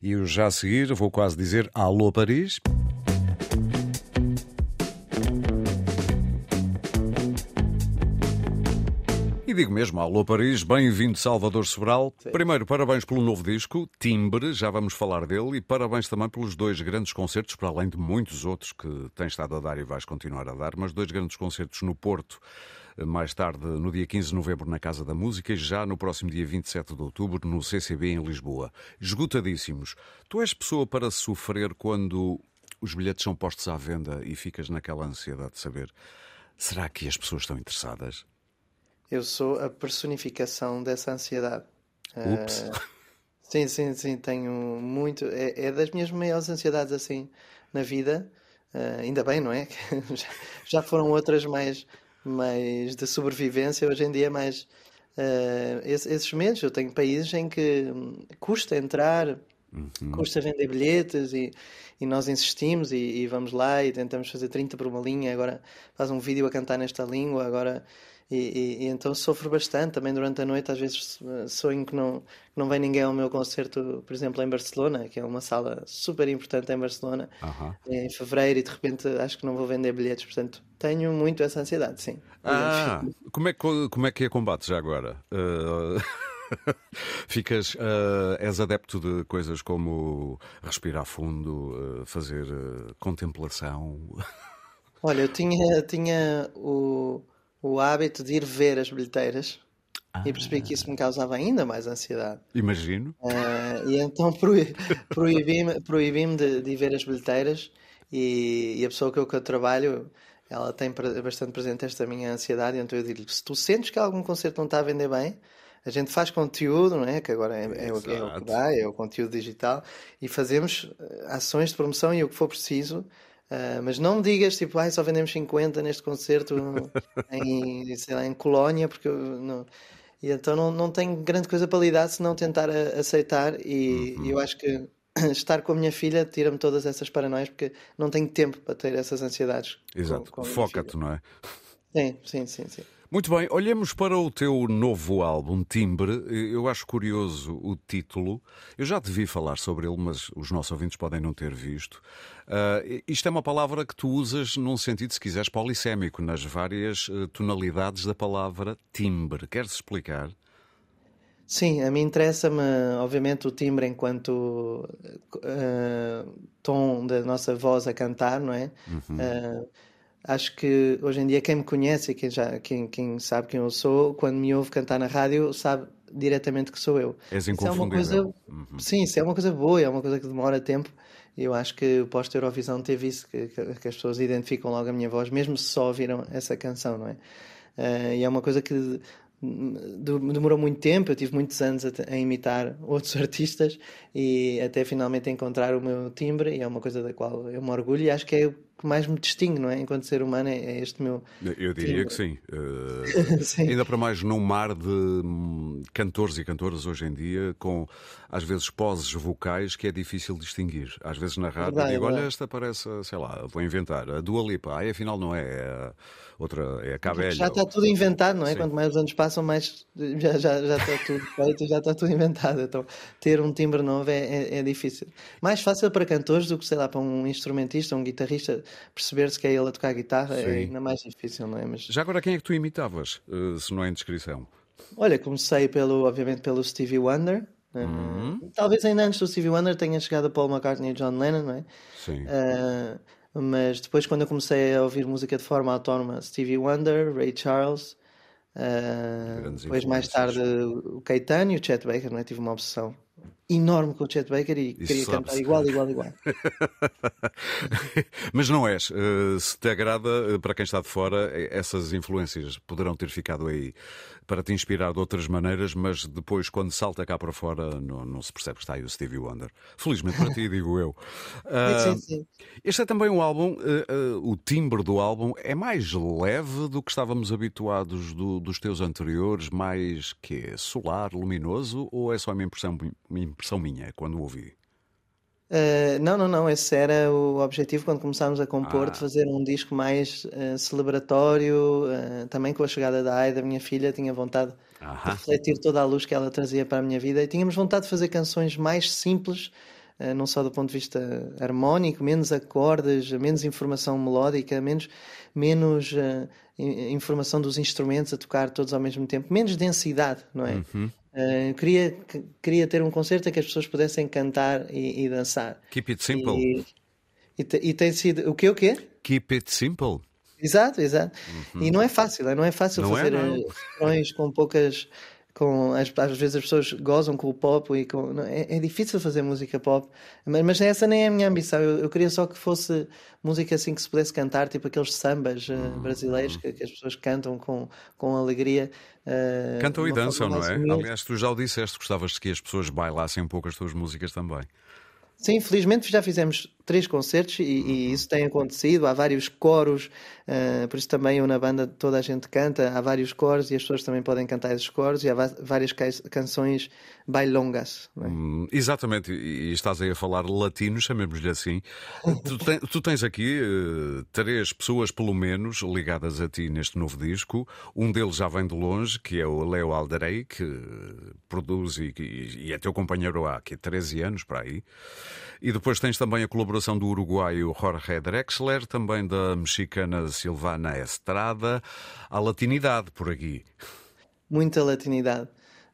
E eu já a seguir vou quase dizer Alô Paris. Digo mesmo, Alô Paris, bem-vindo Salvador Sobral. Sim. Primeiro, parabéns pelo novo disco, Timbre, já vamos falar dele, e parabéns também pelos dois grandes concertos, para além de muitos outros que tens estado a dar e vais continuar a dar, mas dois grandes concertos no Porto, mais tarde, no dia 15 de novembro, na Casa da Música, e já no próximo dia 27 de outubro, no CCB em Lisboa. Esgotadíssimos. Tu és pessoa para sofrer quando os bilhetes são postos à venda e ficas naquela ansiedade de saber será que as pessoas estão interessadas? Eu sou a personificação dessa ansiedade. Ups. Uh, sim, sim, sim, tenho muito. É, é, das minhas maiores ansiedades assim na vida. Uh, ainda bem, não é? já, foram outras mais, mais de sobrevivência, hoje em dia é mais uh, esses medos. Eu tenho países em que custa entrar, uhum. custa vender bilhetes e, e nós insistimos e, e, vamos lá e tentamos fazer 30 por uma linha, agora faz um vídeo a cantar nesta língua, agora e, e, e, então sofro bastante também durante a noite. Às vezes sonho que não, que não vem ninguém ao meu concerto, por exemplo, em Barcelona, que é uma sala super importante em Barcelona, em fevereiro, e de repente acho que não vou vender bilhetes. Portanto, tenho muito essa ansiedade, sim. Ah, como é, que, como é que é combate já agora? Uh... Ficas, uh, és adepto de coisas como respirar fundo, uh, fazer uh, contemplação? Olha, eu tinha, tinha o, o hábito de ir ver as bilheteiras ah. e percebi que isso me causava ainda mais ansiedade. Imagino. Uh, e então proibi-me proibi de, de ir ver as bilheteiras e, e a pessoa com que eu trabalho ela tem bastante presente esta minha ansiedade, então eu digo se tu sentes que algum concerto não está a vender bem, a gente faz conteúdo, não é? que agora é, é, é, o, é o que dá, é o conteúdo digital, e fazemos ações de promoção e o que for preciso Uh, mas não me digas tipo, ah, só vendemos 50 neste concerto em, sei lá, em Colónia, porque não... E então não, não tenho grande coisa para lidar se não tentar a, aceitar. E uhum. eu acho que estar com a minha filha tira-me todas essas paranoias porque não tenho tempo para ter essas ansiedades. Exato, foca-te, não é? Sim, sim, sim, sim. Muito bem, olhemos para o teu novo álbum, Timbre. Eu acho curioso o título. Eu já te vi falar sobre ele, mas os nossos ouvintes podem não ter visto. Uh, isto é uma palavra que tu usas num sentido, se quiseres, polissémico, nas várias uh, tonalidades da palavra timbre. Queres explicar? Sim, a mim interessa-me, obviamente, o timbre enquanto uh, tom da nossa voz a cantar, não é? Uhum acho que hoje em dia quem me conhece, quem, já, quem, quem sabe quem eu sou, quando me ouve cantar na rádio, sabe diretamente que sou eu. És inconfundível. Isso é uma coisa, uhum. Sim, isso é uma coisa boa, é uma coisa que demora tempo. E eu acho que o pós-Eurovisão teve isso, que, que, as pessoas identificam logo a minha voz, mesmo se só ouviram essa canção, não é? Uh, e é uma coisa que demorou muito tempo, eu tive muitos anos a, a, imitar outros artistas e até finalmente encontrar o meu timbre, e é uma coisa da qual eu me orgulho e acho que é que mais me distingue, não é? Enquanto ser humano, é, é este meu. Eu diria que sim. Uh, sim. Ainda para mais num mar de hum, cantores e cantoras hoje em dia, com às vezes poses vocais que é difícil distinguir. Às vezes na rádio verdade, digo, olha, esta parece, sei lá, vou inventar, a Dua Lipa, afinal não é, é outra, é a Cabelha. Já está tudo inventado, não é? Sim. Quanto mais os anos passam, mais já, já, já está tudo feito, já está tudo inventado. Então ter um timbre novo é, é, é difícil. Mais fácil para cantores do que, sei lá, para um instrumentista, um guitarrista perceber-se que é ele a tocar guitarra é Sim. é ainda mais difícil, não é? Mas... Já agora, quem é que tu imitavas, eh, se não é indiscrição? Olha, comecei pelo, obviamente pelo Stevie Wonder. Eh, uhum. Talvez ainda antes do Stevie Wonder tenha chegado a Paul McCartney e John Lennon, não é? Sim. Uh, mas depois, quando eu comecei a ouvir música de forma autónoma, Stevie Wonder, Ray Charles, uh, depois mais tarde o Caetano e o Chet Baker, não é? Tive uma obsessão enorme com o Chet Baker e Isso queria cantar igual, igual, igual. Mas não és. Uh, se te agrada, uh, para quem está de fora, essas influências poderão ter ficado aí para te inspirar de outras maneiras, mas depois, quando salta cá para fora, não, não se percebe que está aí o Stevie Wonder. Felizmente para ti, digo eu. Uh, sim, sim. Este é também um álbum, o timbre do álbum é mais leve do que estávamos habituados do, dos teus anteriores, mais que solar, luminoso, ou é só uma impressão, uma impressão minha quando o ouvi? Uh, não, não, não. Esse era o objetivo quando começámos a compor, ah. de fazer um disco mais uh, celebratório. Uh, também com a chegada da Aida, minha filha, tinha vontade de refletir toda a luz que ela trazia para a minha vida e tínhamos vontade de fazer canções mais simples, não só do ponto de vista harmónico, menos acordes, menos informação melódica, menos, menos informação dos instrumentos a tocar todos ao mesmo tempo, menos densidade, não é? Uhum. Uh, queria, queria ter um concerto em que as pessoas pudessem cantar e, e dançar. Keep it simple. E, e, e, tem sido. O quê? O quê? Keep it simple. Exato, exato. Uhum. E não é fácil, não é fácil não é, fazer é, refrões com poucas. Com, às, às, vezes as pessoas gozam com o pop e com, não, é, é, difícil fazer música pop, mas, mas, essa nem é a minha ambição. Eu, eu, queria só que fosse música assim que se pudesse cantar, tipo aqueles sambas uh, brasileiros que, que, as pessoas cantam com, com alegria. Uh, Cantam e dançam, não é? Aliás, tu já o disseste, gostavas que as pessoas bailassem um pouco as tuas músicas também. Sim, felizmente já fizemos três concertos e, e, isso tem acontecido. Há vários coros, uh, por isso também eu na banda toda a gente canta. Há vários coros e as pessoas também podem cantar esses coros e há várias canções bailongas. É? Hum, exatamente, e, estás aí a falar latino, chamemos-lhe assim. tu, ten, tu, tens aqui uh, três pessoas, pelo menos, ligadas a ti neste novo disco. Um deles já vem de longe, que é o Leo Alderey, que produz e, e, e é teu companheiro há aqui 13 anos para aí. E depois tens também a colaboração do uruguaio Jorge Drexler, também da mexicana Silvana Estrada. A latinidade por aqui. Muita latinidade.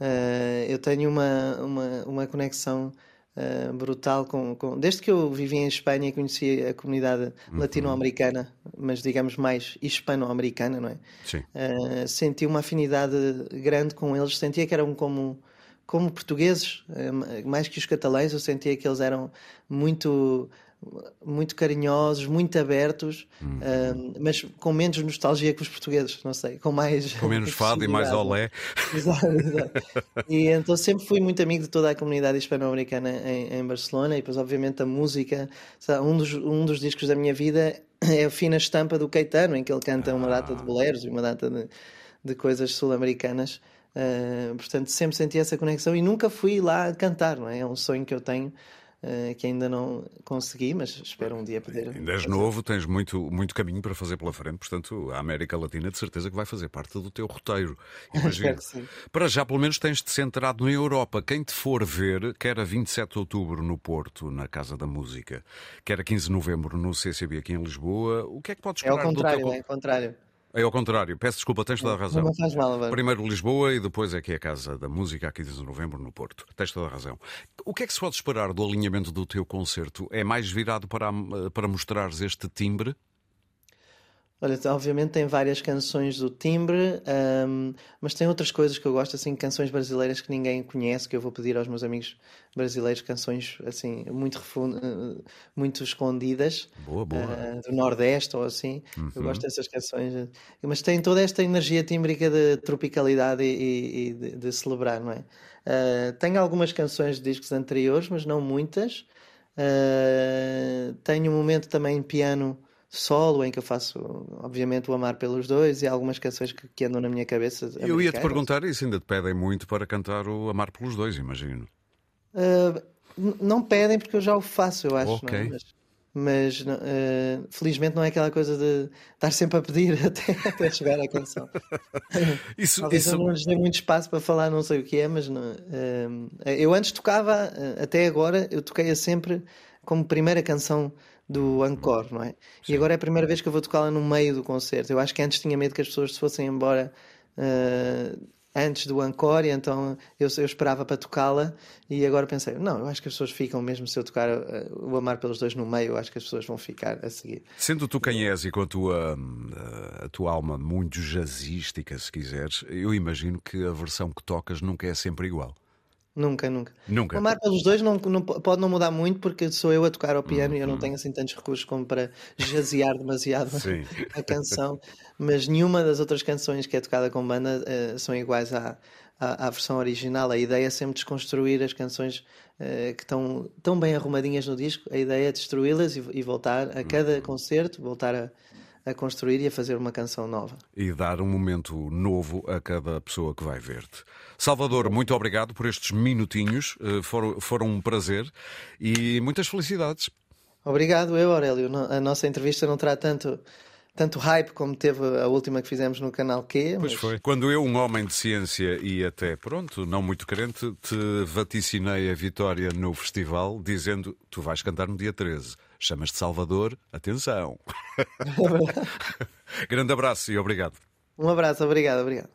Uh, eu tenho uma, uma, uma conexão uh, brutal com, com, Desde que eu vivi em Espanha e conheci a comunidade uhum. latino-americana, mas digamos mais hispano-americana, não é? Sim. Uh, senti uma afinidade grande com eles, sentia que eram como como portugueses, eh, mais que os catalães, eu sentia que eles eram muito muito carinhosos, muito abertos, uhum. uh, mas com menos nostalgia que os portugueses, não sei, com mais. Com menos fado e mais olé. Exato, exato. E então sempre fui muito amigo de toda a comunidade hispano-americana em, em, Barcelona e depois, obviamente, a música. Um dos, um dos discos da minha vida é a fina estampa do Caetano, em que ele canta uma data de boleros e uma data de, de coisas sul-americanas. Uh, portanto, sempre senti essa conexão e nunca fui lá cantar, não é? É um sonho que eu tenho. Uh, que ainda não consegui, mas espero um dia poder. Ainda és novo, tens muito, muito caminho para fazer pela frente, portanto, a América Latina de certeza que vai fazer parte do teu roteiro. Imagino. para já, pelo menos, tens-te centrado na Europa. Quem te for ver, quer a 27 de outubro no Porto, na Casa da Música, quer a 15 de novembro no CCB aqui em Lisboa, o que é que podes esperar é ao contrário, do teu... É ao contrário. É ao contrário, peço desculpa, tens toda a razão. Não faz mal. Primeiro Lisboa e depois aqui a Casa da Música, aqui 15 de novembro, no Porto. Tens toda a razão. O que é que se pode esperar do alinhamento do teu concerto? É mais virado para, para mostrares este timbre? Olha, obviamente tem várias canções do timbre, um, mas tem outras coisas que eu gosto, assim, canções brasileiras que ninguém conhece, que eu vou pedir aos meus amigos brasileiros, canções assim, muito, muito escondidas boa, boa. Uh, do Nordeste ou assim. Uhum. Eu gosto dessas canções, mas tem toda esta energia tímbrica de tropicalidade e, e de, de, celebrar, não é? Uh, tenho algumas canções de discos anteriores, mas não muitas. Uh, tenho um momento também em piano solo em que eu faço, obviamente, o Amar pelos Dois e algumas canções que, que andam na minha cabeça. Eu ia te perguntar isso, ainda te pedem muito para cantar o Amar pelos Dois, imagino. Uh, não pedem porque eu já o faço, eu acho. Okay. Não, mas mas uh, felizmente não é aquela coisa de estar sempre a pedir até, até chegar à canção. isso, Talvez isso... eu não lhes dei muito espaço para falar, não sei o que é, mas não, uh, eu antes tocava, até agora, eu toquei-a sempre como primeira canção do Encore, não é? Sim. E agora é a primeira vez que eu vou tocá-la no meio do concerto. Eu acho que antes tinha medo que as pessoas se fossem embora uh, antes do Encore, e então eu, eu esperava para tocá-la e agora pensei, não, eu acho que as pessoas ficam mesmo se eu tocar uh, o Amar pelos Dois no meio, eu acho que as pessoas vão ficar a seguir. Sendo tu quem és e com a tua, a tua alma muito jazzística, se quiseres, eu imagino que a versão que tocas nunca é sempre igual. Nunca, nunca. Nunca. O Amar pelos dois não, não, pode não mudar muito porque sou eu a tocar ao piano uhum. e eu não uhum. tenho assim tantos recursos como para jazear demasiado a canção. Mas nenhuma das outras canções que é tocada com banda uh, são iguais à, à, à, versão original. A ideia é sempre desconstruir as canções uh, que estão tão bem arrumadinhas no disco. A ideia é destruí-las e, e, voltar a cada uhum. concerto, voltar a a construir e a fazer uma canção nova. E dar um momento novo a cada pessoa que vai ver-te. Salvador, muito obrigado por estes minutinhos, eh, foram, foram um prazer e muitas felicidades. Obrigado, eu, Aurélio. A nossa entrevista não terá tanto tanto hype como teve a última que fizemos no canal Q. Mas... Pois foi. Quando eu, um homem de ciência e até pronto, não muito crente, te vaticinei a vitória no festival, dizendo: Tu vais cantar no dia 13. Chamas-te Salvador, atenção. Grande abraço e obrigado. Um abraço, obrigado, obrigado.